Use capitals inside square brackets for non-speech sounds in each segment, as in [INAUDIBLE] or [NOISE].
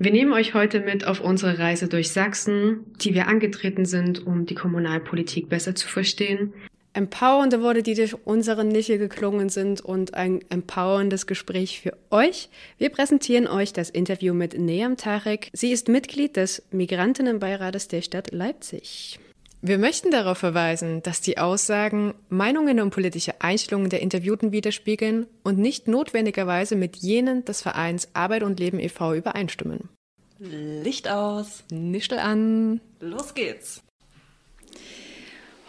Wir nehmen euch heute mit auf unsere Reise durch Sachsen, die wir angetreten sind, um die Kommunalpolitik besser zu verstehen. Empowernde Worte, die durch unsere Nische geklungen sind und ein empowerndes Gespräch für euch. Wir präsentieren euch das Interview mit Neam Tarek. Sie ist Mitglied des Migrantinnenbeirates der Stadt Leipzig. Wir möchten darauf verweisen, dass die Aussagen Meinungen und politische Einstellungen der Interviewten widerspiegeln und nicht notwendigerweise mit jenen des Vereins Arbeit und Leben e.V. übereinstimmen. Licht aus. Nischel an. Los geht's.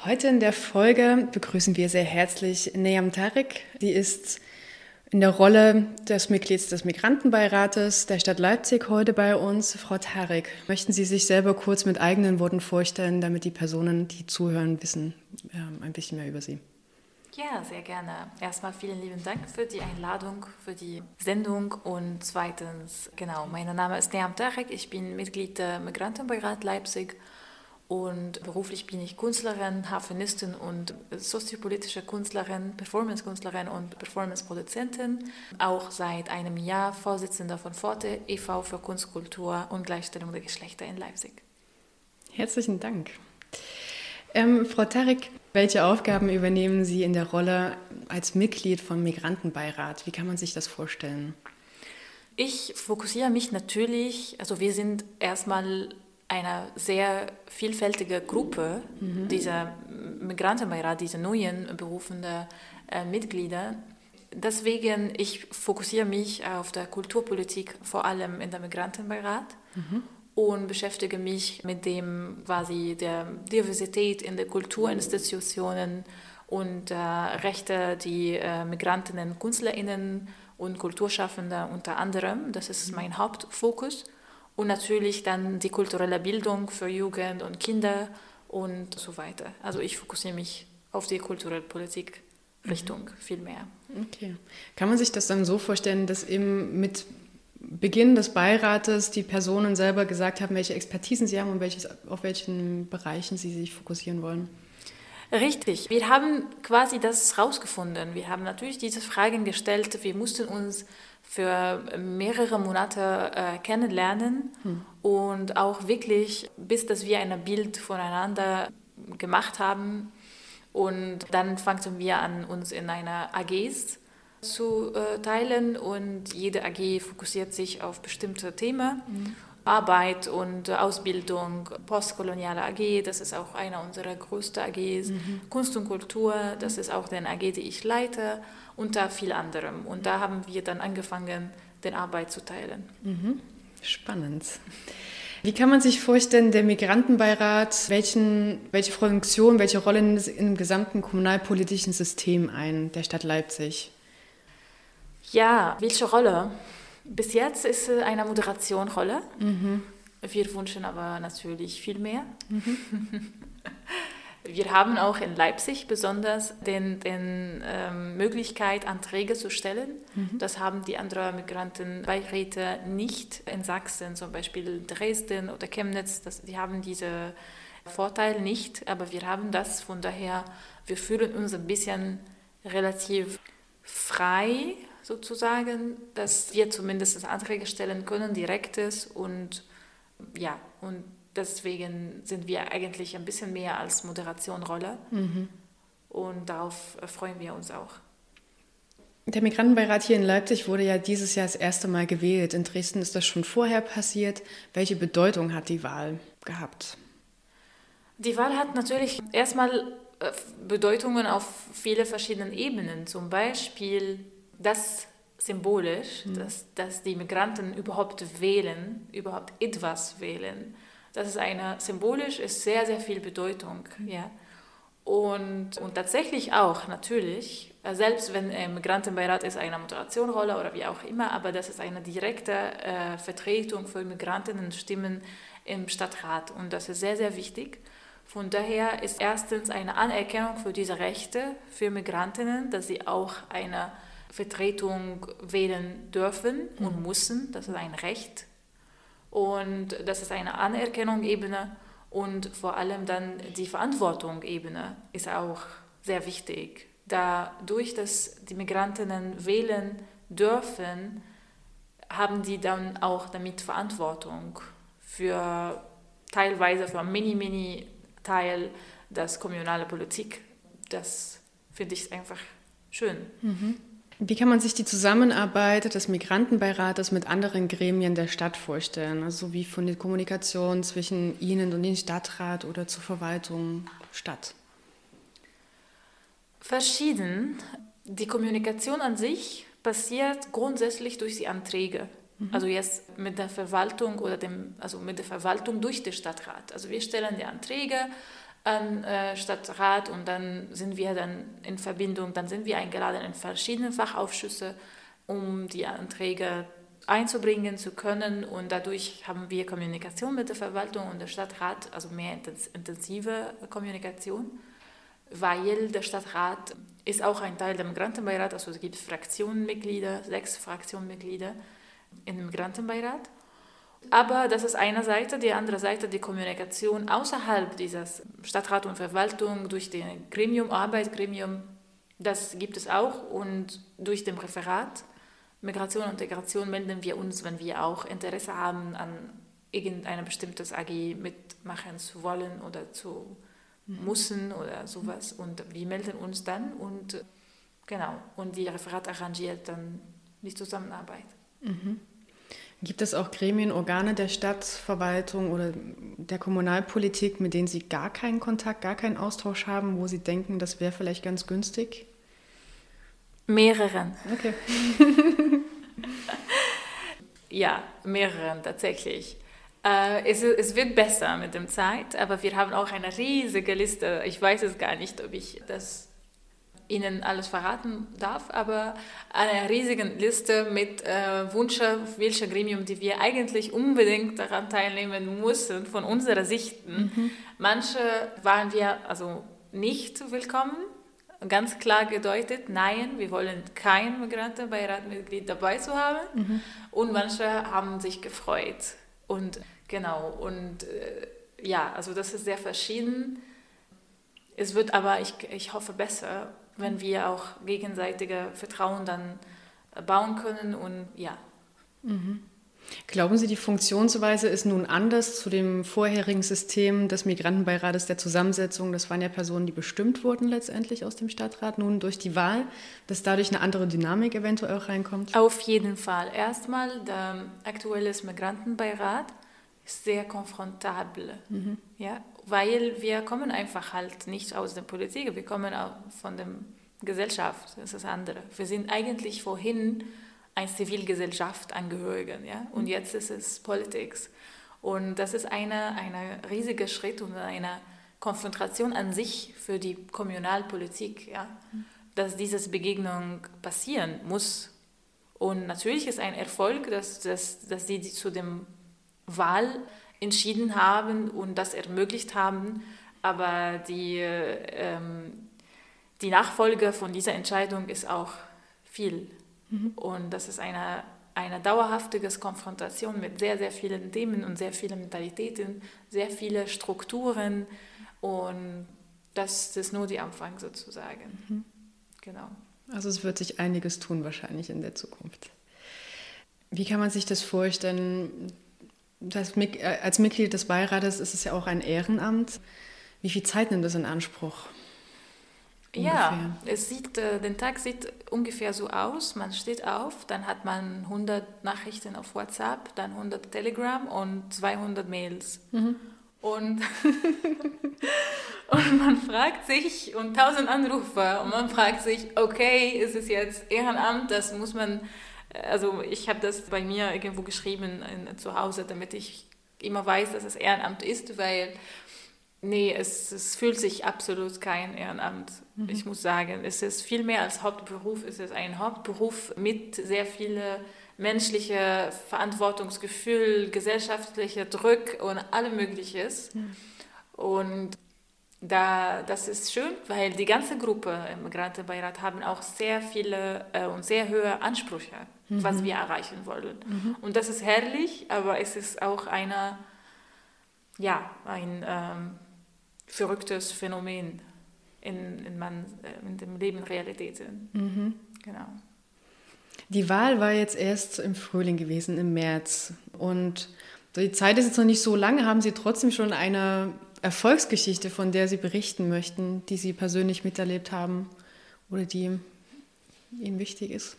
Heute in der Folge begrüßen wir sehr herzlich Neyam Tarek. Sie ist in der Rolle des Mitglieds des Migrantenbeirates der Stadt Leipzig heute bei uns. Frau Tarek, möchten Sie sich selber kurz mit eigenen Worten vorstellen, damit die Personen, die zuhören, wissen ähm, ein bisschen mehr über Sie? Ja, sehr gerne. Erstmal vielen lieben Dank für die Einladung, für die Sendung und zweitens, genau, mein Name ist Neam Tarek, ich bin Mitglied der Migrantenbeirat Leipzig und beruflich bin ich Künstlerin, Harfenistin und soziopolitische Künstlerin, Performance-Künstlerin und Performance-Produzentin. Auch seit einem Jahr Vorsitzender von Forte e.V. für Kunst, Kultur und Gleichstellung der Geschlechter in Leipzig. Herzlichen Dank. Ähm, Frau Tarek, welche Aufgaben übernehmen Sie in der Rolle als Mitglied vom Migrantenbeirat? Wie kann man sich das vorstellen? Ich fokussiere mich natürlich, also wir sind erstmal eine sehr vielfältige Gruppe mhm. dieser Migrantenbeirat, diese neuen berufenden äh, Mitglieder. Deswegen, ich fokussiere mich auf der Kulturpolitik, vor allem in der Migrantenbeirat. Mhm. Und beschäftige mich mit dem quasi der Diversität in den Kulturinstitutionen und äh, Rechte, die äh, Migrantinnen, KünstlerInnen und Kulturschaffende unter anderem. Das ist mein Hauptfokus und natürlich dann die kulturelle Bildung für Jugend und Kinder und so weiter. Also ich fokussiere mich auf die kulturelle Politik Richtung mhm. viel mehr. Okay. Kann man sich das dann so vorstellen, dass eben mit Beginn des Beirates die Personen selber gesagt haben, welche Expertisen sie haben und welches, auf welchen Bereichen sie sich fokussieren wollen? Richtig. Wir haben quasi das rausgefunden. Wir haben natürlich diese Fragen gestellt. Wir mussten uns für mehrere Monate äh, kennenlernen hm. und auch wirklich, bis dass wir ein Bild voneinander gemacht haben. Und dann fangen wir an, uns in eine AGs zu äh, teilen und jede AG fokussiert sich auf bestimmte Themen. Mhm. Arbeit und Ausbildung, postkoloniale AG, das ist auch eine unserer größten AGs, mhm. Kunst und Kultur, das ist auch die AG, die ich leite unter viel anderem. Und da haben wir dann angefangen, den Arbeit zu teilen. Mhm. Spannend. Wie kann man sich vorstellen, der Migrantenbeirat, welchen, welche Funktion, welche Rolle nimmt es im gesamten kommunalpolitischen System ein, der Stadt Leipzig? Ja, welche Rolle? Bis jetzt ist es eine Moderationrolle. Mhm. Wir wünschen aber natürlich viel mehr. Mhm. [LAUGHS] Wir haben auch in Leipzig besonders den, den ähm, Möglichkeit, Anträge zu stellen. Mhm. Das haben die anderen Migrantenbeiräte nicht in Sachsen, zum Beispiel Dresden oder Chemnitz. Das, die haben diese Vorteil nicht, aber wir haben das. Von daher, wir fühlen uns ein bisschen relativ frei sozusagen, dass wir zumindest Anträge stellen können, direktes und ja, und deswegen sind wir eigentlich ein bisschen mehr als Moderationrolle mhm. und darauf freuen wir uns auch. Der Migrantenbeirat hier in Leipzig wurde ja dieses Jahr das erste Mal gewählt. In Dresden ist das schon vorher passiert. Welche Bedeutung hat die Wahl gehabt? Die Wahl hat natürlich erstmal äh, Bedeutungen auf viele verschiedene Ebenen. Zum Beispiel das symbolisch, mhm. dass, dass die Migranten überhaupt wählen, überhaupt etwas wählen das ist eine, symbolisch ist sehr, sehr viel Bedeutung. Ja. Und, und tatsächlich auch, natürlich, äh, selbst wenn äh, Migrantenbeirat ist eine Moderationrolle oder wie auch immer, aber das ist eine direkte äh, Vertretung für Migrantinnenstimmen im Stadtrat. Und das ist sehr, sehr wichtig. Von daher ist erstens eine Anerkennung für diese Rechte für Migrantinnen, dass sie auch eine Vertretung wählen dürfen und mhm. müssen. Das ist ein Recht. Und das ist eine Anerkennung-Ebene und vor allem dann die Verantwortung-Ebene ist auch sehr wichtig. Dadurch, dass die Migrantinnen wählen dürfen, haben die dann auch damit Verantwortung für teilweise für einen Mini-Mini-Teil der kommunalen Politik. Das finde ich einfach schön. Mhm. Wie kann man sich die Zusammenarbeit des Migrantenbeirates mit anderen Gremien der Stadt vorstellen? Also wie von der Kommunikation zwischen Ihnen und dem Stadtrat oder zur Verwaltung Stadt? Verschieden. Die Kommunikation an sich passiert grundsätzlich durch die Anträge. Mhm. Also jetzt mit der Verwaltung oder dem, also mit der Verwaltung durch den Stadtrat. Also wir stellen die Anträge an äh, Stadtrat und dann sind wir dann in Verbindung, dann sind wir eingeladen in verschiedene Fachausschüsse, um die Anträge einzubringen zu können und dadurch haben wir Kommunikation mit der Verwaltung und der Stadtrat, also mehr intensive Kommunikation, weil der Stadtrat ist auch ein Teil der Migrantenbeirat, also es gibt Fraktionenmitglieder, sechs Fraktionenmitglieder im Migrantenbeirat aber das ist eine Seite, die andere Seite die Kommunikation außerhalb dieses Stadtrat und Verwaltung durch den Gremium, Arbeitsgremium, das gibt es auch und durch den Referat Migration und Integration melden wir uns, wenn wir auch Interesse haben, an irgendeinem bestimmtes AG mitmachen zu wollen oder zu mhm. müssen oder sowas. Und wir melden uns dann und genau, und die Referat arrangiert dann die Zusammenarbeit. Mhm. Gibt es auch Gremien, Organe der Stadtverwaltung oder der Kommunalpolitik, mit denen Sie gar keinen Kontakt, gar keinen Austausch haben, wo Sie denken, das wäre vielleicht ganz günstig? Mehreren. Okay. [LAUGHS] ja, mehreren tatsächlich. Äh, es, es, wird besser mit der Zeit, aber wir haben auch eine riesige Liste. Ich weiß es gar nicht, ob ich das Ihnen alles verraten darf, aber eine riesige Liste mit äh, Wünsche, welche Gremium, die wir eigentlich unbedingt daran teilnehmen müssen, von unserer Sicht. Mhm. Manche waren wir also nicht willkommen, ganz klar gedeutet, nein, wir wollen kein Migrantenbeiratmitglied dabei zu haben. Mhm. Und manche haben sich gefreut. Und genau, und äh, ja, also das ist sehr verschieden. Es wird aber, ich, ich hoffe, besser wenn wir auch gegenseitige Vertrauen dann bauen können und ja. Mhm. Glauben Sie, die Funktionsweise ist nun anders zu dem vorherigen System des Migrantenbeirates der Zusammensetzung? Das waren ja Personen, die bestimmt wurden letztendlich aus dem Stadtrat, nun durch die Wahl, dass dadurch eine andere Dynamik eventuell auch reinkommt? Auf jeden Fall. Erstmal, der aktuelle Migrantenbeirat ist sehr konfrontabel. Mhm. Ja? Weil wir kommen einfach halt nicht aus der Politik, wir kommen auch von der Gesellschaft, das ist das andere. Wir sind eigentlich vorhin eine Zivilgesellschaft angehörigen, ja, und mhm. jetzt ist es Politik. Und das ist eine, eine riesige Schritt und eine Konfrontation an sich für die Kommunalpolitik, ja, mhm. dass diese Begegnung passieren muss. Und natürlich ist ein Erfolg, dass, dass, dass sie zu dem Wahl entschieden haben und das ermöglicht haben. Aber die, ähm, die Nachfolge von dieser Entscheidung ist auch viel. Mhm. Und das ist eine, eine dauerhafte Konfrontation mit sehr, sehr vielen Themen und sehr vielen Mentalitäten, sehr viele Strukturen. Und das, ist nur der Anfang sozusagen. Mhm. Genau. Also es wird sich einiges tun wahrscheinlich in der Zukunft. Wie kann man sich das vorstellen? Das, äh, als Mitglied des Beirates ist es ja auch ein Ehrenamt. Wie viel Zeit nimmt das in Anspruch? Ungefähr? Ja, es sieht, äh, der Tag sieht ungefähr so aus. Man steht auf, dann hat man 100 Nachrichten auf WhatsApp, dann 100 Telegram und 200 Mails. Mhm. Und, [LAUGHS] und man fragt sich, und 1000 Anrufe, und man fragt sich, okay, ist es jetzt Ehrenamt, das muss man also ich habe das bei mir irgendwo geschrieben in, zu Hause, damit ich immer weiß, dass es Ehrenamt ist, weil nee, es, es fühlt sich absolut kein Ehrenamt. Mhm. Ich muss sagen, es ist viel mehr als Hauptberuf. Es ist ein Hauptberuf mit sehr viele menschliche Verantwortungsgefühl, gesellschaftlicher Druck und allem Mögliches. Mhm. Und da, das ist schön, weil die ganze Gruppe im Migrantenbeirat haben auch sehr viele äh, und sehr hohe Ansprüche, mhm. was wir erreichen wollen. Mhm. Und das ist herrlich, aber es ist auch eine, ja, ein ähm, verrücktes Phänomen in, in, man, äh, in dem Leben Realitäten. Mhm. Genau. Die Wahl war jetzt erst im Frühling gewesen, im März. Und die Zeit ist jetzt noch nicht so lange. Haben Sie trotzdem schon eine Erfolgsgeschichte, von der Sie berichten möchten, die Sie persönlich miterlebt haben oder die Ihnen wichtig ist?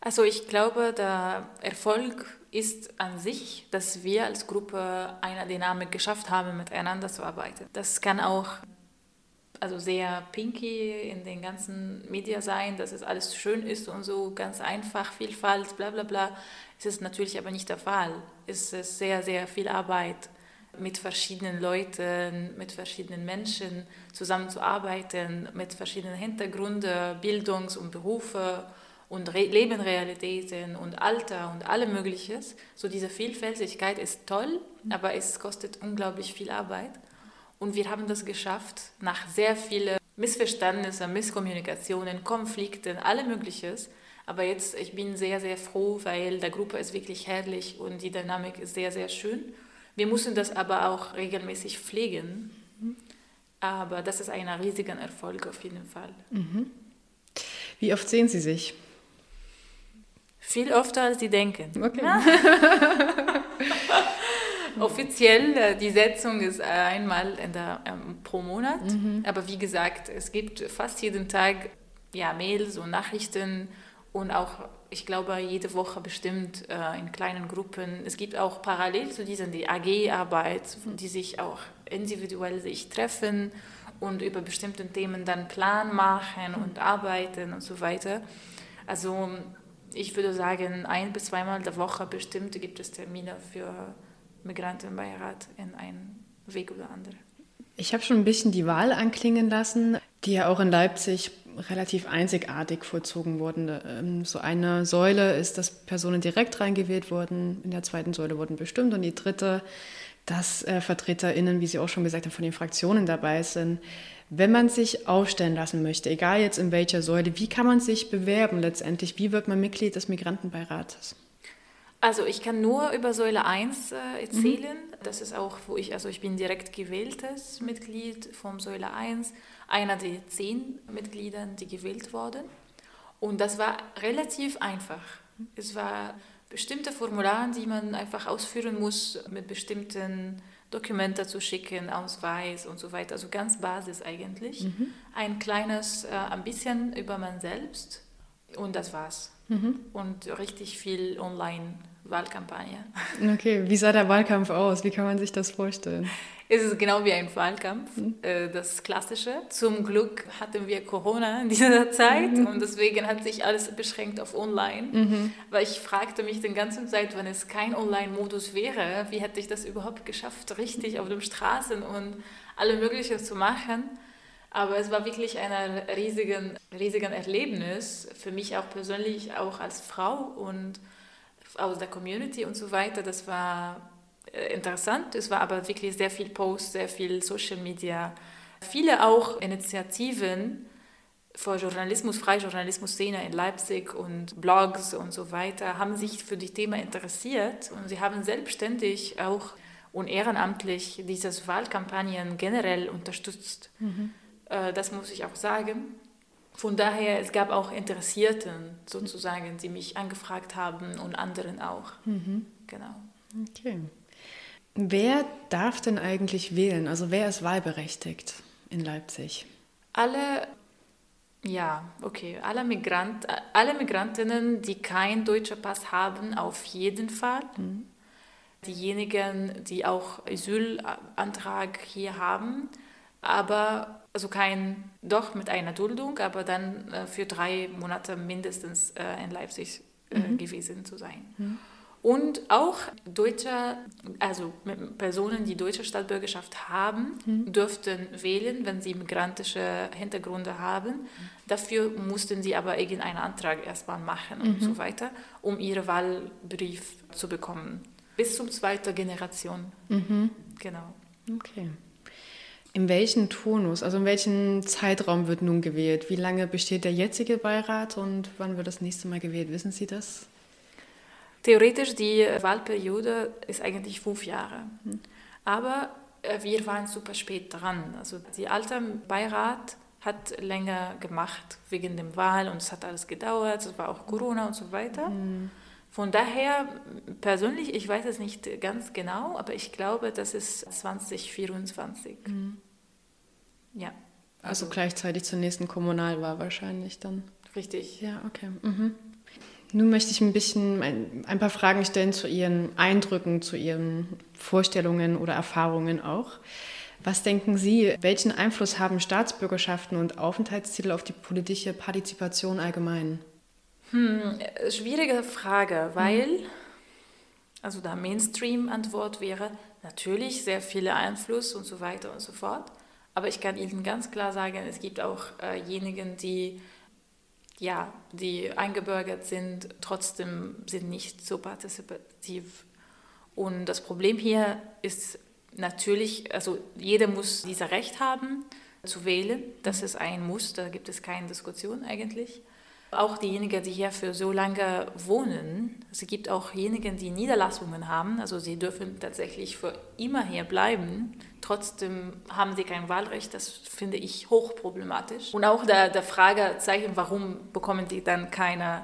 Also ich glaube, der Erfolg ist an sich, dass wir als Gruppe eine Dynamik geschafft haben, miteinander zu arbeiten. Das kann auch also sehr pinky in den ganzen Medien sein, dass es alles schön ist und so ganz einfach, Vielfalt, bla bla bla. Es ist natürlich aber nicht der Fall. Es ist sehr, sehr viel Arbeit mit verschiedenen Leuten, mit verschiedenen Menschen zusammenzuarbeiten, mit verschiedenen Hintergründen, Bildungs- und Berufe und Re Lebenrealitäten und Alter und allem Mögliches. So diese Vielfältigkeit ist toll, aber es kostet unglaublich viel Arbeit. Und wir haben das geschafft, nach sehr vielen Missverständnissen, Misskommunikationen, Konflikten, alles Mögliches. Aber jetzt, ich bin sehr, sehr froh, weil der Gruppe ist wirklich herrlich und die Dynamik ist sehr, sehr schön. Wir müssen das aber auch regelmäßig pflegen. Aber das ist ein riesiger Erfolg auf jeden Fall. Mhm. Wie oft sehen Sie sich? Viel öfter, als Sie denken. Okay. Ja. [LAUGHS] Offiziell, äh, die Setzung ist einmal der, ähm, pro Monat. Mhm. Aber wie gesagt, es gibt fast jeden Tag ja, Mails und Nachrichten und auch, ich glaube, jede Woche bestimmt äh, in kleinen Gruppen. Es gibt auch parallel zu diesen die AG-Arbeit, die sich auch individuell sich treffen und über bestimmte Themen dann Plan machen und arbeiten und so weiter. Also ich würde sagen, ein bis zweimal der Woche bestimmt gibt es Termine für Migrantenbeirat in einen Weg oder andere. Ich habe schon ein bisschen die Wahl anklingen lassen, die ja auch in Leipzig relativ einzigartig vollzogen wurden. Ähm, so eine Säule ist, dass Personen direkt reingewählt wurden, in der zweiten Säule wurden bestimmt und die dritte, dass äh, VertreterInnen, wie Sie auch schon gesagt haben, von den Fraktionen dabei sind. Wenn man sich aufstellen lassen möchte, egal jetzt in welcher Säule, wie kann man sich bewerben letztendlich? Wie wird man Mitglied des Migrantenbeirates? Also ich kann nur über Säule 1 äh, erzählen. Mhm. Das ist auch, wo ich, also ich bin direkt gewähltes Mitglied von Säule 1, einer der zehn Mitgliedern, die gewählt wurden. Und das war relativ einfach. Es war bestimmte Formulare, die man einfach ausführen muss, mit bestimmten Dokumenten zu schicken, Ausweis und so weiter. Also ganz Basis eigentlich. Mhm. Ein kleines, äh, ein bisschen über man selbst und das war's. Mhm. Und richtig viel Online-Wahlkampagne. Okay, wie sah der Wahlkampf aus? Wie kann man sich das vorstellen? Es ist genau wie ein Wahlkampf, mhm. Äh, das Klassische. Zum Glück hatten wir Corona in dieser [LAUGHS] Zeit mhm. und deswegen hat sich alles beschränkt auf Online. Mhm. Weil ich fragte mich die ganze Zeit, wenn es kein Online-Modus wäre, wie hätte ich das überhaupt geschafft, richtig auf den Straßen und alle Mögliche zu machen. Aber es war wirklich ein riesigen, riesigen Erlebnis für mich auch persönlich, auch als Frau und aus der Community und so weiter. Das war interessant. Es war aber wirklich sehr viel Post, sehr viel Social Media, viele auch Initiativen für Journalismus, freie Journalismus-Szene in Leipzig und Blogs und so weiter haben sich für die Thema interessiert und sie haben selbstständig auch und ehrenamtlich diese Wahlkampagnen generell unterstützt. Mhm. Äh, das muss ich auch sagen. Von daher, es gab auch Interessierten sozusagen, die mich angefragt haben und anderen auch. Mhm. Genau. Okay. Wer darf denn eigentlich wählen? Also wer ist wahlberechtigt in Leipzig? Alle, ja, okay, alle, Migrant, alle Migrantinnen, die keinen deutschen Pass haben, auf jeden Fall. Mhm. Diejenigen, die auch Asylantrag hier haben, aber also kein, doch mit einer Duldung, aber dann äh, für drei Monate mindestens äh, in Leipzig äh, mhm. gewesen zu sein. Mhm. Und auch Deutsche, also Personen, die deutsche Staatsbürgerschaft haben, mhm. dürften wählen, wenn sie migrantische Hintergründe haben. Dafür mussten sie aber irgendeinen Antrag erstmal machen und so mhm. weiter, um ihren Wahlbrief zu bekommen. Bis zum zweiten Generation. Mhm. Genau. Okay. In welchem Tonus, also in welchem Zeitraum wird nun gewählt? Wie lange besteht der jetzige Beirat und wann wird das nächste Mal gewählt? Wissen Sie das? Theoretisch die Wahlperiode ist eigentlich fünf Jahre. Aber äh, wir waren super spät dran. Also der alte Beirat hat länger gemacht wegen dem Wahl und es hat alles gedauert, es war auch Corona und so weiter. Mhm. Von daher, persönlich, ich weiß es nicht ganz genau, aber ich glaube, das ist 2024. Mhm. Ja. Also, also, gleichzeitig zur nächsten Kommunalwahl wahrscheinlich dann. Richtig. Ja, okay. Mhm. Nun möchte ich ein bisschen ein, ein, paar Fragen stellen zu Ihren Eindrücken, zu Ihren Vorstellungen oder Erfahrungen auch. Was denken Sie, welchen Einfluss haben Staatsbürgerschaften und Aufenthaltstitel auf die politische Partizipation allgemein? Hm, schwierige Frage, weil, hm. also da Mainstream-Antwort wäre, natürlich sehr viele Einfluss und so weiter und so fort. Aber ich kann Ihnen ganz klar sagen, es gibt auch äh, diejenigen, die ja, die eingebürgert sind, trotzdem sind nicht so partizipativ. Und das Problem hier ist natürlich, also jeder muss dieses Recht haben zu wählen. Das ist ein Muss, da gibt es keine Diskussion eigentlich. Auch diejenigen, die hier für so lange wohnen, es gibt auch diejenigen, die Niederlassungen haben, also sie dürfen tatsächlich für immer hier bleiben. Trotzdem haben sie kein Wahlrecht, das finde ich hochproblematisch. Und auch der, der Fragezeichen, warum bekommen die dann keine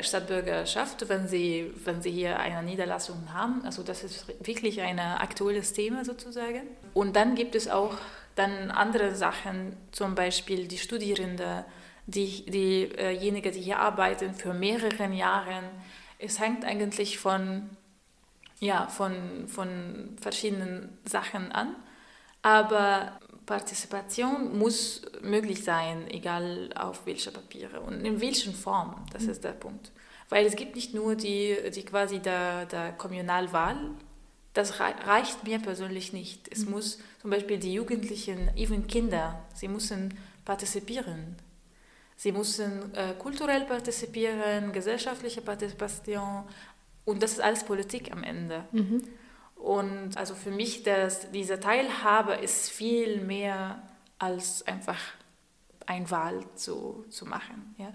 Stadtbürgerschaft, wenn sie, wenn sie hier eine Niederlassung haben. Also das ist wirklich ein aktuelles Thema sozusagen. Und dann gibt es auch dann andere Sachen, zum Beispiel die Studierenden, die, diejenigen, die hier arbeiten für mehrere Jahre. Es hängt eigentlich von, ja, von, von verschiedenen Sachen an. Aber Partizipation muss möglich sein, egal auf welche Papiere und in welchen Form. Das mhm. ist der Punkt. Weil es gibt nicht nur die, die quasi der, der Kommunalwahl, das reicht mir persönlich nicht. Es mhm. muss zum Beispiel die Jugendlichen, even Kinder, sie müssen partizipieren. Sie müssen äh, kulturell partizipieren, gesellschaftliche Partizipation und das ist alles Politik am Ende. Mhm. Und also für mich, das, diese Teilhabe ist viel mehr als einfach ein Wahl zu, zu machen. Ja?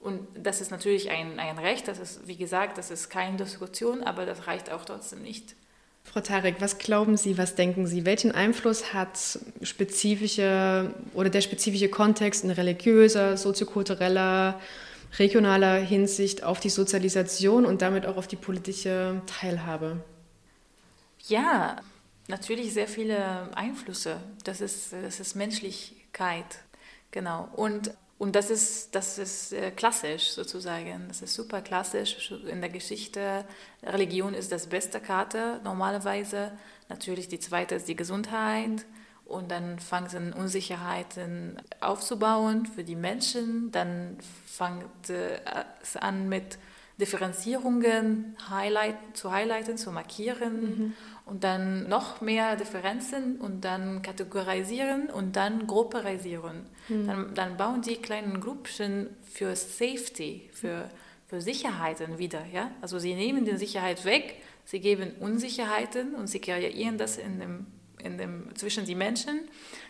Und das ist natürlich ein, ein Recht, das ist, wie gesagt, das ist keine Diskussion, aber das reicht auch trotzdem nicht. Frau Tarek, was glauben Sie, was denken Sie? Welchen Einfluss hat spezifische oder der spezifische Kontext in religiöser, soziokultureller, regionaler Hinsicht auf die Sozialisation und damit auch auf die politische Teilhabe? Ja, natürlich sehr viele Einflüsse. Das ist, das ist Menschlichkeit, genau. Und und das ist, das ist äh, klassisch sozusagen. Das ist super klassisch in der Geschichte. Religion ist das beste Karte normalerweise. Natürlich die zweite ist die Gesundheit. Und dann fangen sie Unsicherheiten aufzubauen für die Menschen. Dann fängt äh, es an mit Differenzierungen highlight, zu highlighten, zu markieren. Mhm und dann noch mehr Differenzen und dann kategorisieren und dann grupperisieren. Mhm. Dann, dann, bauen die kleinen Gruppchen für Safety, für, für Sicherheiten wieder. Ja? Also sie nehmen die Sicherheit weg, sie geben Unsicherheiten und sie kreieren das in dem, in dem, zwischen die Menschen.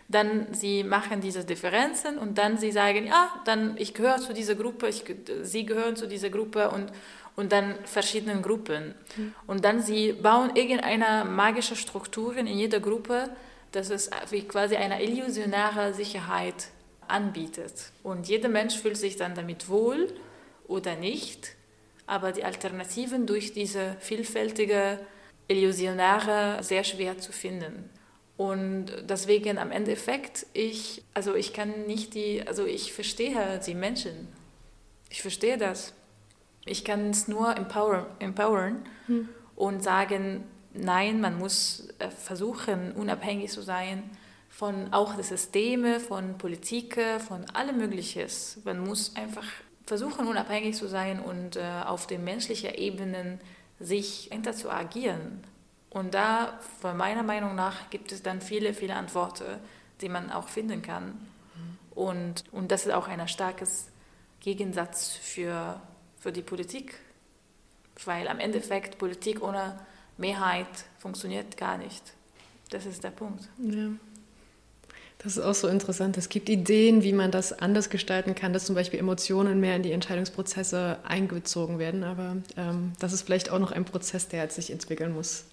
Dann sie machen diese Differenzen und dann sie sagen, ja, dann ich gehöre zu dieser Gruppe, ich, sie gehören zu dieser Gruppe und, und dann verschiedenen Gruppen. Mhm. Und dann sie bauen irgendeine magische Strukturen in jeder Gruppe, dass es wie quasi eine illusionäre Sicherheit anbietet. Und jeder Mensch fühlt sich dann damit wohl oder nicht, aber die Alternativen durch diese vielfältige Illusionäre sehr schwer zu finden. Und deswegen am Endeffekt, ich, also ich kann nicht die, also ich verstehe die Menschen. Ich verstehe das. Ich kann es nur empower, empowern hm. und sagen, nein, man muss äh, versuchen, unabhängig zu sein von auch der Systeme, von Politik, von allem Möglichen. Man muss einfach versuchen, unabhängig zu sein und äh, auf den menschlichen Ebenen sich hinter zu agieren. Und da, von meiner Meinung nach, gibt es dann viele, viele Antworten, die man auch finden kann. Hm. Und, und das ist auch ein starkes Gegensatz für für die Politik, weil am Endeffekt Politik ohne Mehrheit funktioniert gar nicht. Das ist der Punkt. Ja. Das ist auch so interessant. Es gibt Ideen, wie man das anders gestalten kann, dass zum Beispiel Emotionen mehr in die Entscheidungsprozesse eingezogen werden. Aber ähm, das ist vielleicht auch noch ein Prozess, der sich entwickeln muss.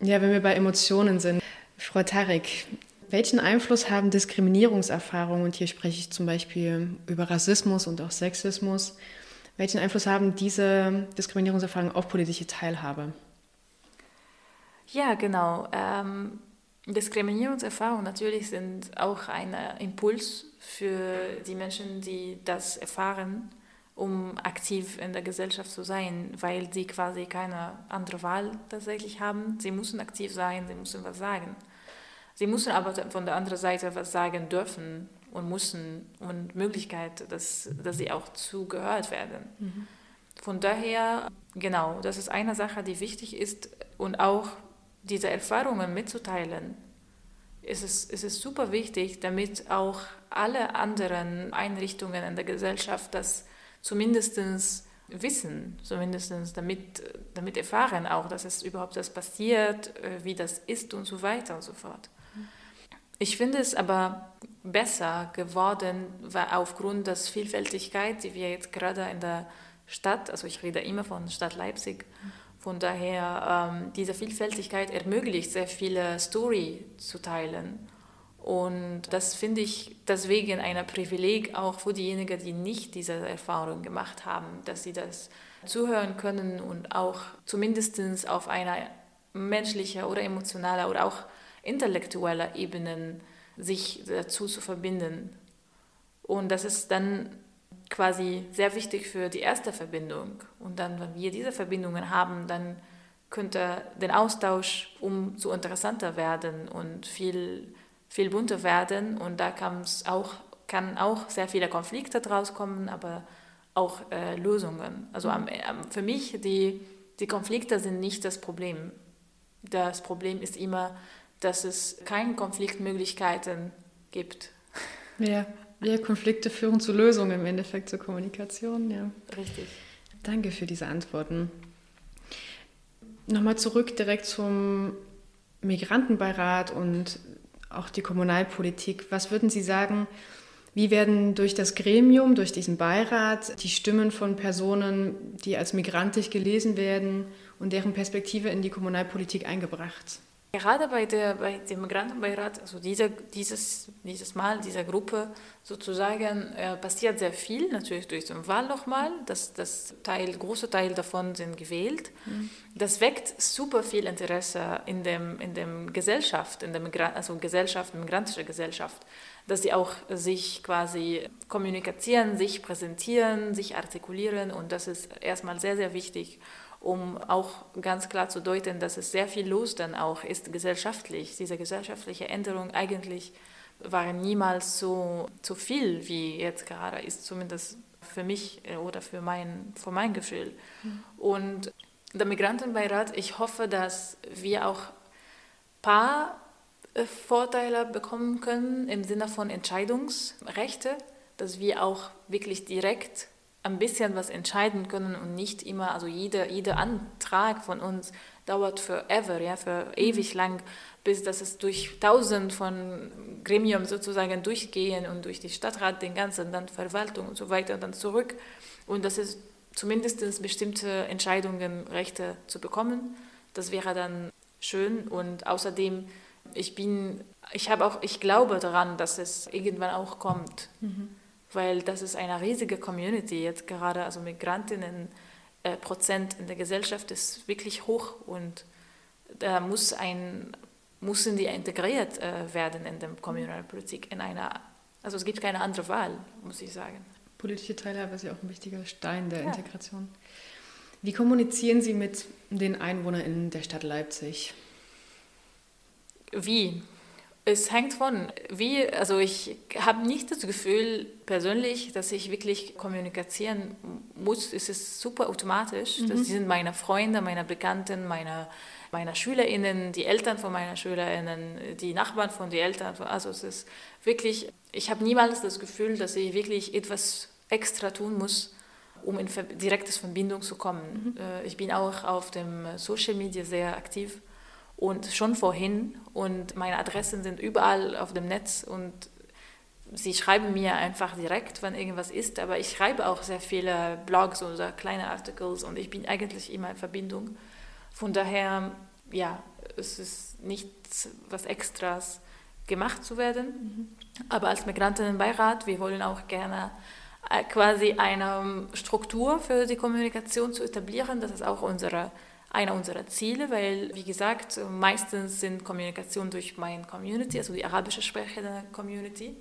Ja, wenn wir bei Emotionen sind. Frau Tarek, welchen Einfluss haben Diskriminierungserfahrungen, und hier spreche ich zum Beispiel über Rassismus und auch Sexismus, welchen Einfluss haben diese Diskriminierungserfahrungen auf politische Teilhabe? Ja, genau. Ähm, Diskriminierungserfahrungen natürlich sind auch ein Impuls für die Menschen, die das erfahren, um aktiv in der Gesellschaft zu sein, weil sie quasi keine andere Wahl tatsächlich haben. Sie müssen aktiv sein, sie müssen was sagen. Sie müssen aber von der anderen Seite was sagen dürfen und müssen und Möglichkeit, dass, dass sie auch zugehört werden. Mhm. Von daher, genau, das ist eine Sache, die wichtig ist und auch diese Erfahrungen mitzuteilen, ist es, ist es super wichtig, damit auch alle anderen Einrichtungen in der Gesellschaft das zumindest wissen, zumindest damit, damit erfahren auch, dass es überhaupt das passiert, äh, wie das ist und so weiter und so fort. Ich finde es aber besser geworden, weil aufgrund der Vielfältigkeit, die wir jetzt gerade in der Stadt, also ich rede immer von Stadt Leipzig, von daher, ähm, diese Vielfältigkeit ermöglicht sehr viele Story zu teilen. Und das finde ich deswegen ein Privileg auch für diejenigen, die nicht diese Erfahrung gemacht haben, dass sie das zuhören können und auch zumindest auf einer menschlichen oder emotionalen oder auch intellektueller Ebene sich dazu zu verbinden. Und das ist dann quasi sehr wichtig für die erste Verbindung. Und dann, wenn wir diese Verbindungen haben, dann könnte der Austausch umso interessanter werden und viel, viel bunter werden. Und da auch, kann auch sehr viele Konflikte draus kommen, aber auch äh, Lösungen. Also am, am, für mich, die, die Konflikte sind nicht das Problem. Das Problem ist immer, dass es keine Konfliktmöglichkeiten gibt. Ja. Ja, Konflikte führen zu Lösungen im Endeffekt, zur Kommunikation, ja. Richtig. Danke für diese Antworten. Nochmal zurück direkt zum Migrantenbeirat und auch die Kommunalpolitik. Was würden Sie sagen, wie werden durch das Gremium, durch diesen Beirat die Stimmen von Personen, die als migrantisch gelesen werden und deren Perspektive in die Kommunalpolitik eingebracht? Gerade bei, der, bei dem Migrantenbeirat, also dieser, dieses, dieses Mal, dieser Gruppe sozusagen, äh, passiert sehr viel, natürlich durch den Wahl nochmal. Das, das Teil, große Teil davon sind gewählt. Mhm. Das weckt super viel Interesse in dem, in dem Gesellschaft, in der Migra also Gesellschaft, migrantische Gesellschaft, dass sie auch sich quasi kommunizieren, sich präsentieren, sich artikulieren und das ist erstmal sehr, sehr wichtig um auch ganz klar zu deuten, dass es sehr viel los dann auch ist gesellschaftlich. Diese gesellschaftliche Änderung eigentlich war niemals so, so viel, wie jetzt gerade ist, zumindest für mich äh, oder für mein, für mein Gefühl. Mhm. Und der Migrantenbeirat, ich hoffe, dass wir auch ein paar äh, Vorteile bekommen können im Sinne von Entscheidungsrechte, dass wir auch wirklich direkt ein bisschen was entscheiden können und nicht immer, also jeder, jeder Antrag von uns dauert forever, ja, für mhm. ewig lang, bis dass es durch tausend von Gremium sozusagen durchgehen und durch die Stadtrat, den ganzen, dann Verwaltung und so weiter, und dann zurück. Und das ist zumindest bestimmte Entscheidungen, Rechte zu bekommen. Das wäre dann schön und außerdem, ich bin, ich habe auch, ich glaube daran, dass es irgendwann auch kommt. Mhm weil das ist eine riesige Community jetzt gerade, also Migrantinnen äh, Prozent in der Gesellschaft ist wirklich hoch und da muss ein müssen die integriert äh, werden in der Kommunalpolitik in einer also es gibt keine andere Wahl, muss ich sagen. Politische Teilhabe ist ja auch ein wichtiger Stein der ja. Integration. Wie kommunizieren Sie mit den EinwohnerInnen der Stadt Leipzig? Wie? Es hängt von, wie, also ich habe nicht das Gefühl persönlich, dass ich wirklich kommunizieren muss. Es ist super automatisch. Mhm. Das sind meine Freunde, meine Bekannten, meine, meine SchülerInnen, die Eltern von meinen SchülerInnen, die Nachbarn von den Eltern. Also es ist wirklich, ich habe niemals das Gefühl, dass ich wirklich etwas extra tun muss, um in direkte Verbindung zu kommen. Mhm. Äh, ich bin auch auf dem Social Media sehr aktiv und schon vorhin und meine Adressen sind überall auf dem Netz und sie schreiben mir einfach direkt, wenn irgendwas ist, aber ich schreibe auch sehr viele Blogs oder kleine Articles und ich bin eigentlich immer in Verbindung. Von daher, ja, es ist nichts was Extras gemacht zu werden. Mhm. Aber als Migrantinnenbeirat, wir wollen auch gerne äh, quasi eine Struktur für die Kommunikation zu etablieren. Das ist auch unsere, einer unserer Ziele, weil, wie gesagt, meistens sind Kommunikation durch meine Community, also die arabische sprechende Community.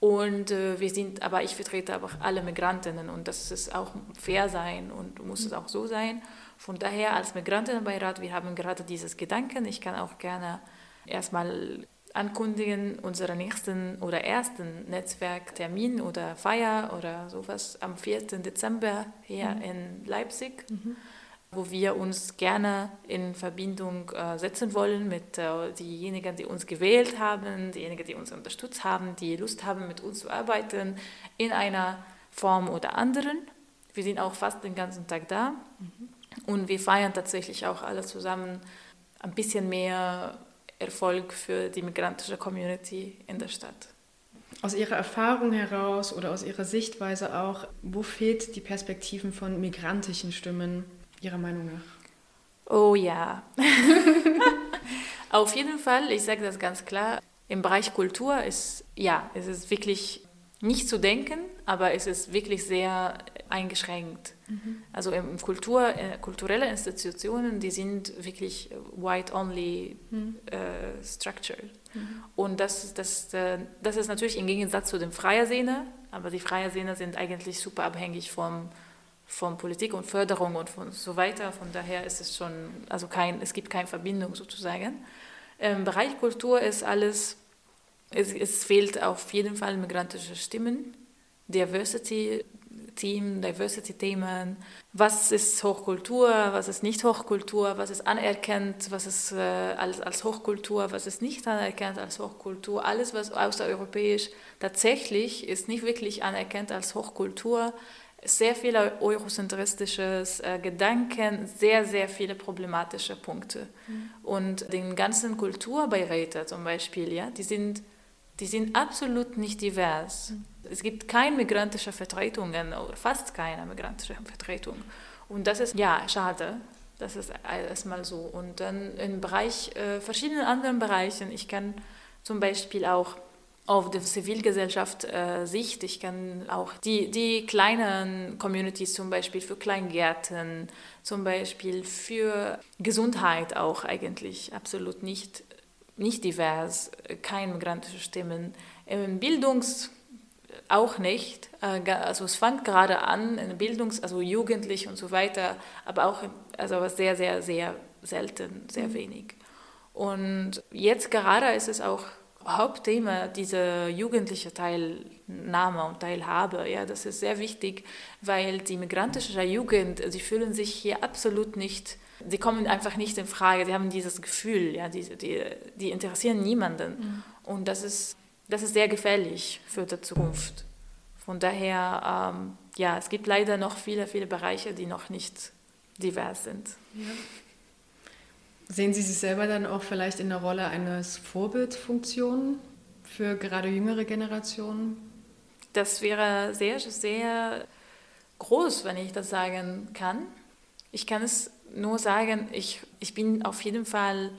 Und äh, wir sind, aber ich vertrete aber alle Migrantinnen und das ist auch fair sein und muss es auch so sein. Von daher als Migrantinnenbeirat, wir haben gerade dieses Gedanken. Ich kann auch gerne erstmal ankündigen, unseren nächsten oder ersten Netzwerktermin oder Feier oder sowas am 4. Dezember hier mhm. in Leipzig. Mhm wo wir uns gerne in Verbindung äh, setzen wollen mit äh, denjenigen, die uns gewählt haben, diejenigen, die uns unterstützt haben, die Lust haben, mit uns zu arbeiten, in einer Form oder anderen. Wir sind auch fast den ganzen Tag da mhm. und wir feiern tatsächlich auch alle zusammen ein bisschen mehr Erfolg für die migrantische Community in der Stadt. Aus Ihrer Erfahrung heraus oder aus Ihrer Sichtweise auch, wo fehlt die Perspektiven von migrantischen Stimmen Ihrer Meinung nach? Oh ja. [LAUGHS] Auf jeden Fall, ich sage das ganz klar, im Bereich Kultur ist, ja, es ist wirklich nicht zu denken, aber es ist wirklich sehr eingeschränkt. Mhm. Also im Kultur, äh, kulturelle Institutionen, die sind wirklich white-only mhm. äh, structured. Mhm. Und das, das, äh, das ist natürlich im Gegensatz zu den freien Szene, aber die freien Szene sind eigentlich super abhängig vom von Politik und Förderung und von so weiter. Von daher ist es schon, also kein, es gibt keine Verbindung sozusagen. Im Bereich Kultur ist alles, es, es fehlt auf jeden Fall migrantische Stimmen, Diversity Team, Diversity-Themen. Was ist Hochkultur, was ist nicht Hochkultur, was ist anerkannt, was ist äh, als, als Hochkultur, was ist nicht anerkannt als Hochkultur. Alles, was außereuropäisch tatsächlich ist nicht wirklich anerkannt als Hochkultur, sehr viele eurozentristisches äh, Gedanken, sehr, sehr viele problematische Punkte. Mhm. Und den ganzen Kulturbeiräte zum Beispiel, ja, die sind, die sind absolut nicht divers. Mhm. Es gibt keine migrantische Vertretungen oder fast keine migrantische Vertretung. Und das ist ja schade. Das ist erstmal so. Und dann im Bereich, äh, verschiedenen anderen Bereichen, ich kann zum Beispiel auch auf die Zivilgesellschaft äh, Sicht. Ich kann auch die, die kleinen Communities zum Beispiel für Kleingärten, zum Beispiel für Gesundheit auch eigentlich absolut nicht, nicht divers, keine migrantische Stimmen. Im Bildungs auch nicht. Äh, also es fängt gerade an, in Bildungs-, also jugendlich und so weiter, aber auch also sehr, sehr, sehr selten, sehr mhm. wenig. Und jetzt gerade ist es auch Hauptthema diese jugendliche Teilnahme und Teilhabe. Ja, das ist sehr wichtig, weil die migrantische Jugend, sie fühlen sich hier absolut nicht, sie kommen einfach nicht in Frage, sie haben dieses Gefühl, ja, die, die, die interessieren niemanden. Mhm. Und das ist, das ist sehr gefährlich für die Zukunft. Von daher, ähm, ja, es gibt leider noch viele, viele Bereiche, die noch nicht divers sind. Ja. Sehen Sie sich selber dann auch vielleicht in der Rolle eines Vorbildfunktion für gerade jüngere Generationen? Das wäre sehr, sehr groß, wenn ich das sagen kann. Ich kann es nur sagen, ich, ich bin auf jeden Fall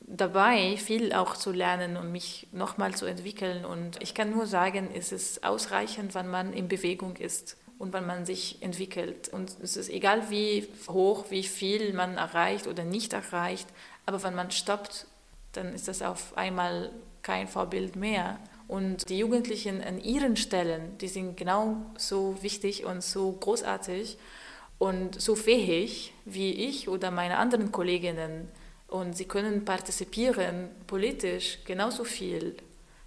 dabei, viel auch zu lernen und mich nochmal zu entwickeln. Und ich kann nur sagen, es ist ausreichend, wenn man in Bewegung ist und wann man sich entwickelt. Und es ist egal, wie hoch, wie viel man erreicht oder nicht erreicht, aber wenn man stoppt, dann ist das auf einmal kein Vorbild mehr. Und die Jugendlichen an ihren Stellen, die sind genau so wichtig und so großartig und so fähig wie ich oder meine anderen Kolleginnen. Und sie können partizipieren politisch genauso viel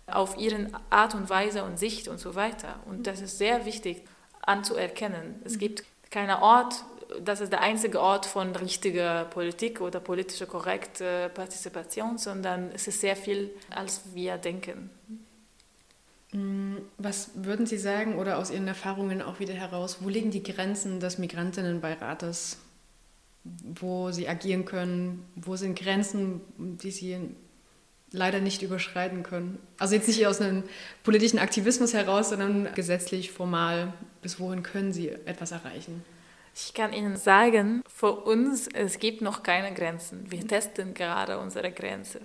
auf ihren Art und Weise und Sicht und so weiter. Und das ist sehr wichtig anzuerkennen. Es mhm. gibt keinen Ort, das ist der einzige Ort von richtiger Politik oder politischer korrekter Partizipation, sondern es ist sehr viel, als wir denken. Mm, was würden Sie sagen oder aus Ihren Erfahrungen auch wieder heraus, wo liegen die Grenzen des Migrantinnenbeirates? wo sie agieren können, wo sind Grenzen, die sie leider nicht überschreiten können. Also jetzt nicht aus einem politischen Aktivismus heraus, sondern gesetzlich, formal, bis wohin können sie etwas erreichen. Ich kann Ihnen sagen, für uns, es gibt noch keine Grenzen. Wir testen gerade unsere Grenze.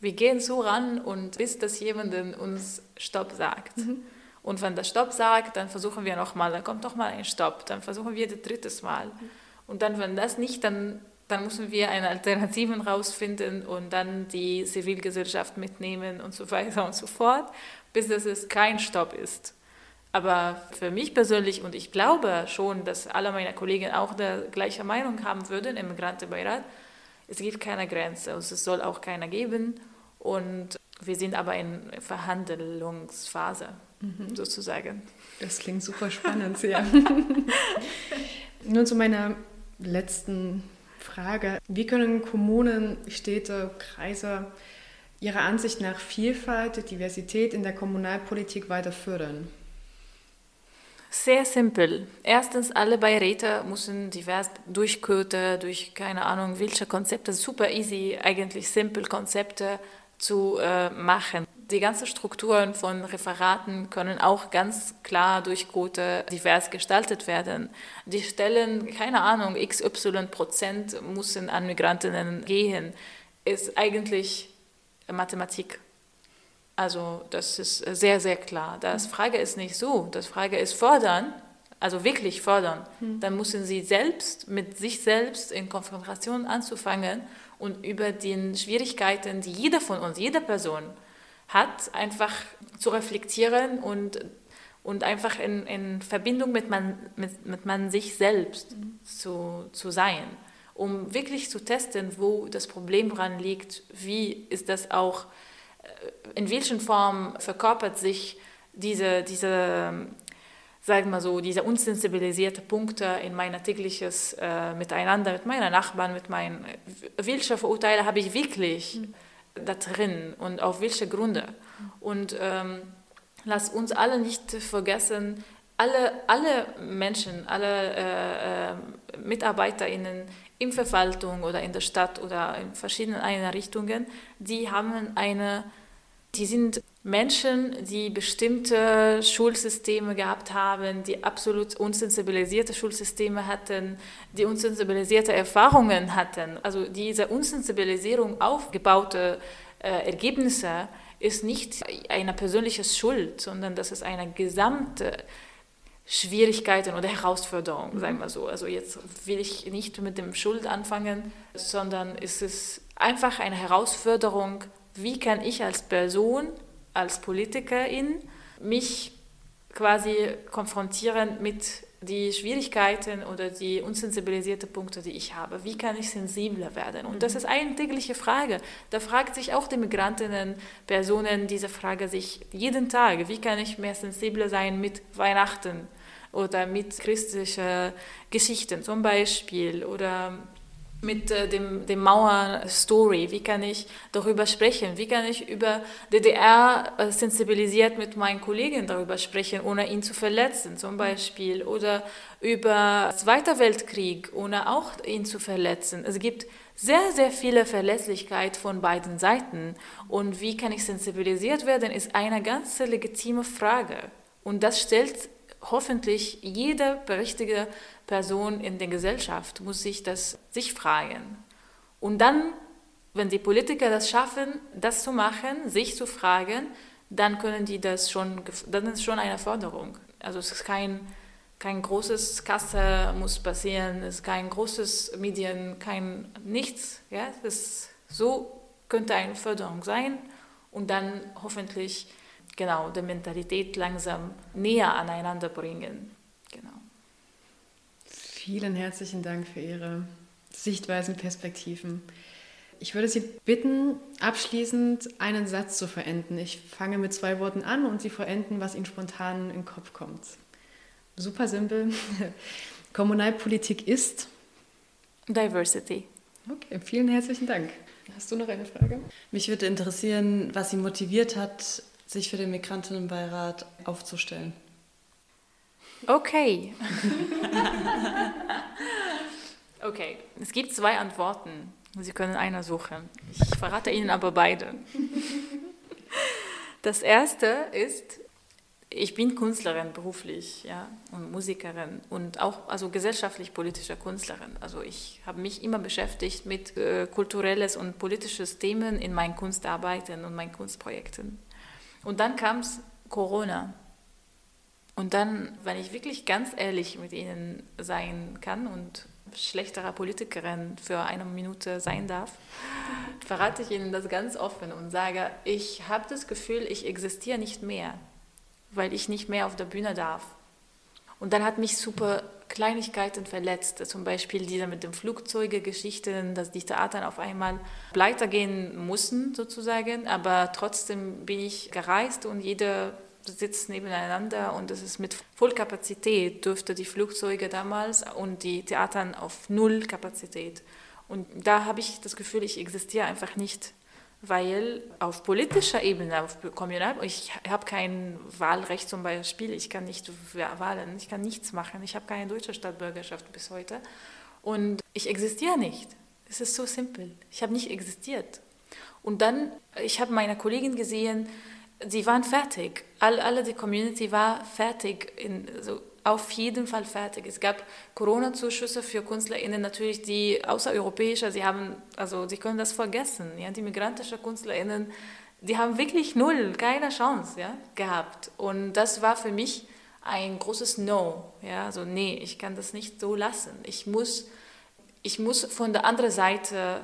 Wir gehen so ran und bis das jemand uns Stopp sagt. Mhm. Und wenn der Stopp sagt, dann versuchen wir nochmal, dann kommt nochmal ein Stopp, dann versuchen wir das drittes Mal. Mhm. Und dann, wenn das nicht, dann, dann müssen wir eine Alternative rausfinden und dann die Zivilgesellschaft mitnehmen und so weiter und so fort, bis es kein Stopp ist. Aber für mich persönlich, und ich glaube schon, dass alle meine Kollegen auch der gleiche Meinung haben würden im Migrantenbeirat, es gibt keine Grenze, also es soll auch keine geben. Und wir sind aber in Verhandlungsphase, mhm. sozusagen. Das klingt super spannend, ja. [LAUGHS] [LAUGHS] Nun zu meiner letzten Frage. Wie können Kommunen, Städte, Kreise Ihrer Ansicht nach Vielfalt, Diversität in der Kommunalpolitik weiter fördern? Sehr simpel. Erstens, alle Beiräte müssen divers durch Quote, durch keine Ahnung, welche Konzepte, super easy, eigentlich simpel Konzepte zu äh, machen. Die ganzen Strukturen von Referaten können auch ganz klar durch Quote divers gestaltet werden. Die Stellen, keine Ahnung, XY Prozent müssen an Migrantinnen gehen, ist eigentlich Mathematik. Also das ist sehr, sehr klar. Das Frage ist nicht so. Das Frage ist fordern, also wirklich fordern. Mhm. Dann müssen sie selbst mit sich selbst in Konfrontation anzufangen und über die Schwierigkeiten, die jeder von uns, jede Person hat, einfach zu reflektieren und, und einfach in, in Verbindung mit man, mit, mit man sich selbst mhm. zu, zu sein, um wirklich zu testen, wo das Problem dran liegt, wie ist das auch in welchen Form verkörpert sich diese, diese sagen wir so, diese unsensibilisierte Punkte in mein tägliches äh, Miteinander mit meinen Nachbarn, mit meinen, welche Verurteile habe ich wirklich mhm. da drin und auf welche Gründe. Und ähm, lass uns alle nicht vergessen, alle, alle Menschen, alle äh, äh, MitarbeiterInnen in Verwaltung oder in der Stadt oder in verschiedenen Einrichtungen, die haben eine die sind Menschen, die bestimmte Schulsysteme gehabt haben, die absolut unsensibilisierte Schulsysteme hatten, die unsensibilisierte Erfahrungen hatten. Also diese Unsensibilisierung aufgebaute äh, Ergebnisse ist nicht eine persönliche Schuld, sondern das ist eine gesamte Schwierigkeiten oder Herausforderung, sagen wir so. Also jetzt will ich nicht mit dem Schuld anfangen, sondern es ist einfach eine Herausforderung, wie kann ich als Person, als Politikerin mich quasi konfrontieren mit den Schwierigkeiten oder die unsensibilisierten Punkte, die ich habe. Wie kann ich sensibler werden? Und das mhm. ist eine tägliche Frage. Da fragt sich auch die Migrantinnen, Personen diese Frage sich jeden Tag. Wie kann ich mehr sensibler sein mit Weihnachten oder mit christlichen Geschichten zum Beispiel oder mit äh, dem, dem Mauer-Story? Wie kann ich darüber sprechen? Wie kann ich über DDR äh, sensibilisiert mit meinen Kollegen darüber sprechen, ohne ihn zu verletzen zum Beispiel? Oder über Zweiter Weltkrieg, ohne auch ihn zu verletzen? Es gibt sehr, sehr viele Verletzlichkeit von beiden Seiten. Und wie kann ich sensibilisiert werden, ist eine ganz legitime Frage. Und das stellt hoffentlich jede berichtige Person in der Gesellschaft muss sich das sich fragen. Und dann, wenn die Politiker das schaffen, das zu machen, sich zu fragen, dann können die das schon, dann ist schon eine Forderung. Also es ist kein, kein großes Kasse muss passieren, es ist kein großes Medien, kein nichts. Ja, das so könnte eine Förderung sein und dann hoffentlich genau die Mentalität langsam näher aneinander bringen. Vielen herzlichen Dank für Ihre Sichtweisen, Perspektiven. Ich würde Sie bitten, abschließend einen Satz zu verenden. Ich fange mit zwei Worten an und Sie verenden, was Ihnen spontan in den Kopf kommt. Super simpel. [LAUGHS] Kommunalpolitik ist Diversity. Okay, vielen herzlichen Dank. Hast du noch eine Frage? Mich würde interessieren, was Sie motiviert hat, sich für den Migrantinnenbeirat aufzustellen. Okay. [LAUGHS] Okay, es gibt zwei Antworten. Sie können eine suchen. Ich verrate Ihnen aber beide. Das erste ist, ich bin Künstlerin beruflich ja, und Musikerin und auch also gesellschaftlich-politische Künstlerin. Also ich habe mich immer beschäftigt mit äh, kulturelles und politisches Themen in meinen Kunstarbeiten und meinen Kunstprojekten. Und dann kam Corona. Und dann, wenn ich wirklich ganz ehrlich mit Ihnen sein kann und schlechterer Politikerin für eine Minute sein darf, verrate ich Ihnen das ganz offen und sage, ich habe das Gefühl, ich existiere nicht mehr weil ich nicht mehr auf der Bühne darf. Und dann hat mich super Kleinigkeiten verletzt, zum Beispiel diese mit dem Flugzeuge-Geschichten, dass die Theater auf einmal pleite gehen mussten sozusagen, aber trotzdem bin ich gereist und jeder sitzt nebeneinander und es ist mit Vollkapazität dürfte die Flugzeuge damals und die Theater auf Null-Kapazität. Und da habe ich das Gefühl, ich existiere einfach nicht weil auf politischer Ebene, auf kommunal, ich habe kein Wahlrecht zum Beispiel, ich kann nicht wählen, ich kann nichts machen, ich habe keine deutsche Staatsbürgerschaft bis heute und ich existiere nicht. Es ist so simpel. Ich habe nicht existiert. Und dann, ich habe meine Kollegin gesehen, sie waren fertig. All, alle die Community war fertig in so auf jeden Fall fertig. Es gab Corona-Zuschüsse für KünstlerInnen natürlich, die außereuropäischer, sie haben, also sie können das vergessen, ja, die migrantischen KünstlerInnen, die haben wirklich null, keine Chance, ja, gehabt. Und das war für mich ein großes No, ja, also nee, ich kann das nicht so lassen. Ich muss, ich muss von der anderen Seite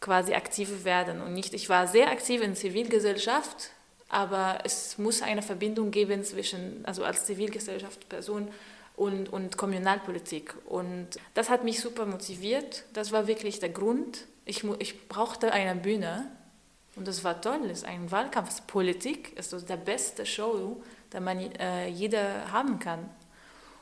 quasi aktiv werden und nicht, ich war sehr aktiv in Zivilgesellschaft, aber es muss eine Verbindung geben zwischen, also als Zivilgesellschaftsperson und, und Kommunalpolitik. Und das hat mich super motiviert. Das war wirklich der Grund. Ich, ich brauchte eine Bühne und das war toll. Es ist ein Wahlkampfpolitik, es ist der beste Show, den man äh, jeder haben kann.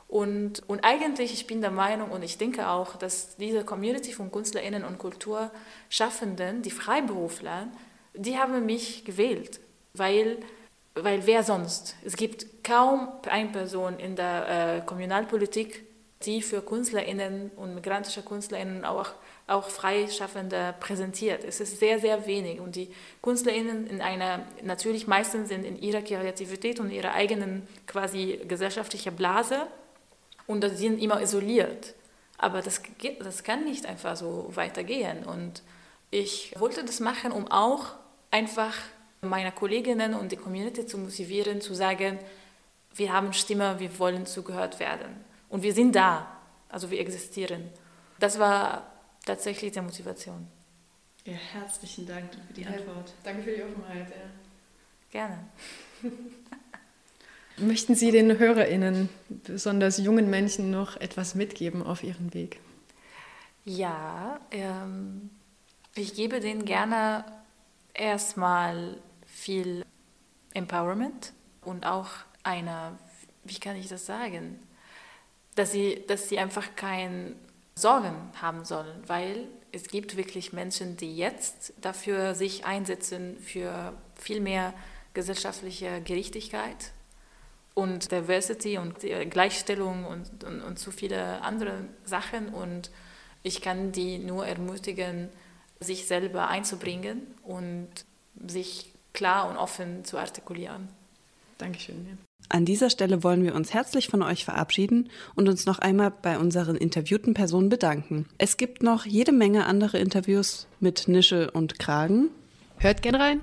Und, und eigentlich, ich bin der Meinung und ich denke auch, dass diese Community von KünstlerInnen und Kulturschaffenden, die Freiberufler, die haben mich gewählt weil, weil wer sonst? Es gibt kaum eine Person in der äh, Kommunalpolitik, die für KünstlerInnen und migrantische KünstlerInnen auch, auch Freischaffende präsentiert. Es ist sehr, sehr wenig. Und die KünstlerInnen in einer, natürlich meistens sind in ihrer Kreativität und ihrer eigenen quasi gesellschaftlichen Blase und sie sind immer isoliert. Aber das, das kann nicht einfach so weitergehen. Und ich wollte das machen, um auch einfach meine Kolleginnen und die Community zu motivieren, zu sagen, wir haben Stimme, wir wollen zugehört werden. Und wir sind da, also wir existieren. Das war tatsächlich die Motivation. Ja, herzlichen Dank für die Antwort. Danke für die Offenheit. Ja. Gerne. [LAUGHS] Möchten Sie den HörerInnen, besonders jungen Menschen, noch etwas mitgeben auf ihren Weg? Ja, ähm, ich gebe denen gerne erstmal viel Empowerment und auch eine, wie kann ich das sagen, dass sie, dass sie einfach keine Sorgen haben sollen, weil es gibt wirklich Menschen, die jetzt dafür sich einsetzen, für viel mehr gesellschaftliche Gerechtigkeit und Diversity und Gleichstellung und, und, und so viele andere Sachen. Und ich kann die nur ermutigen, sich selber einzubringen und sich klar und offen zu artikulieren. Dankeschön. An dieser Stelle wollen wir uns herzlich von euch verabschieden und uns noch einmal bei unseren interviewten Personen bedanken. Es gibt noch jede Menge andere Interviews mit Nische und Kragen. Hört gern rein.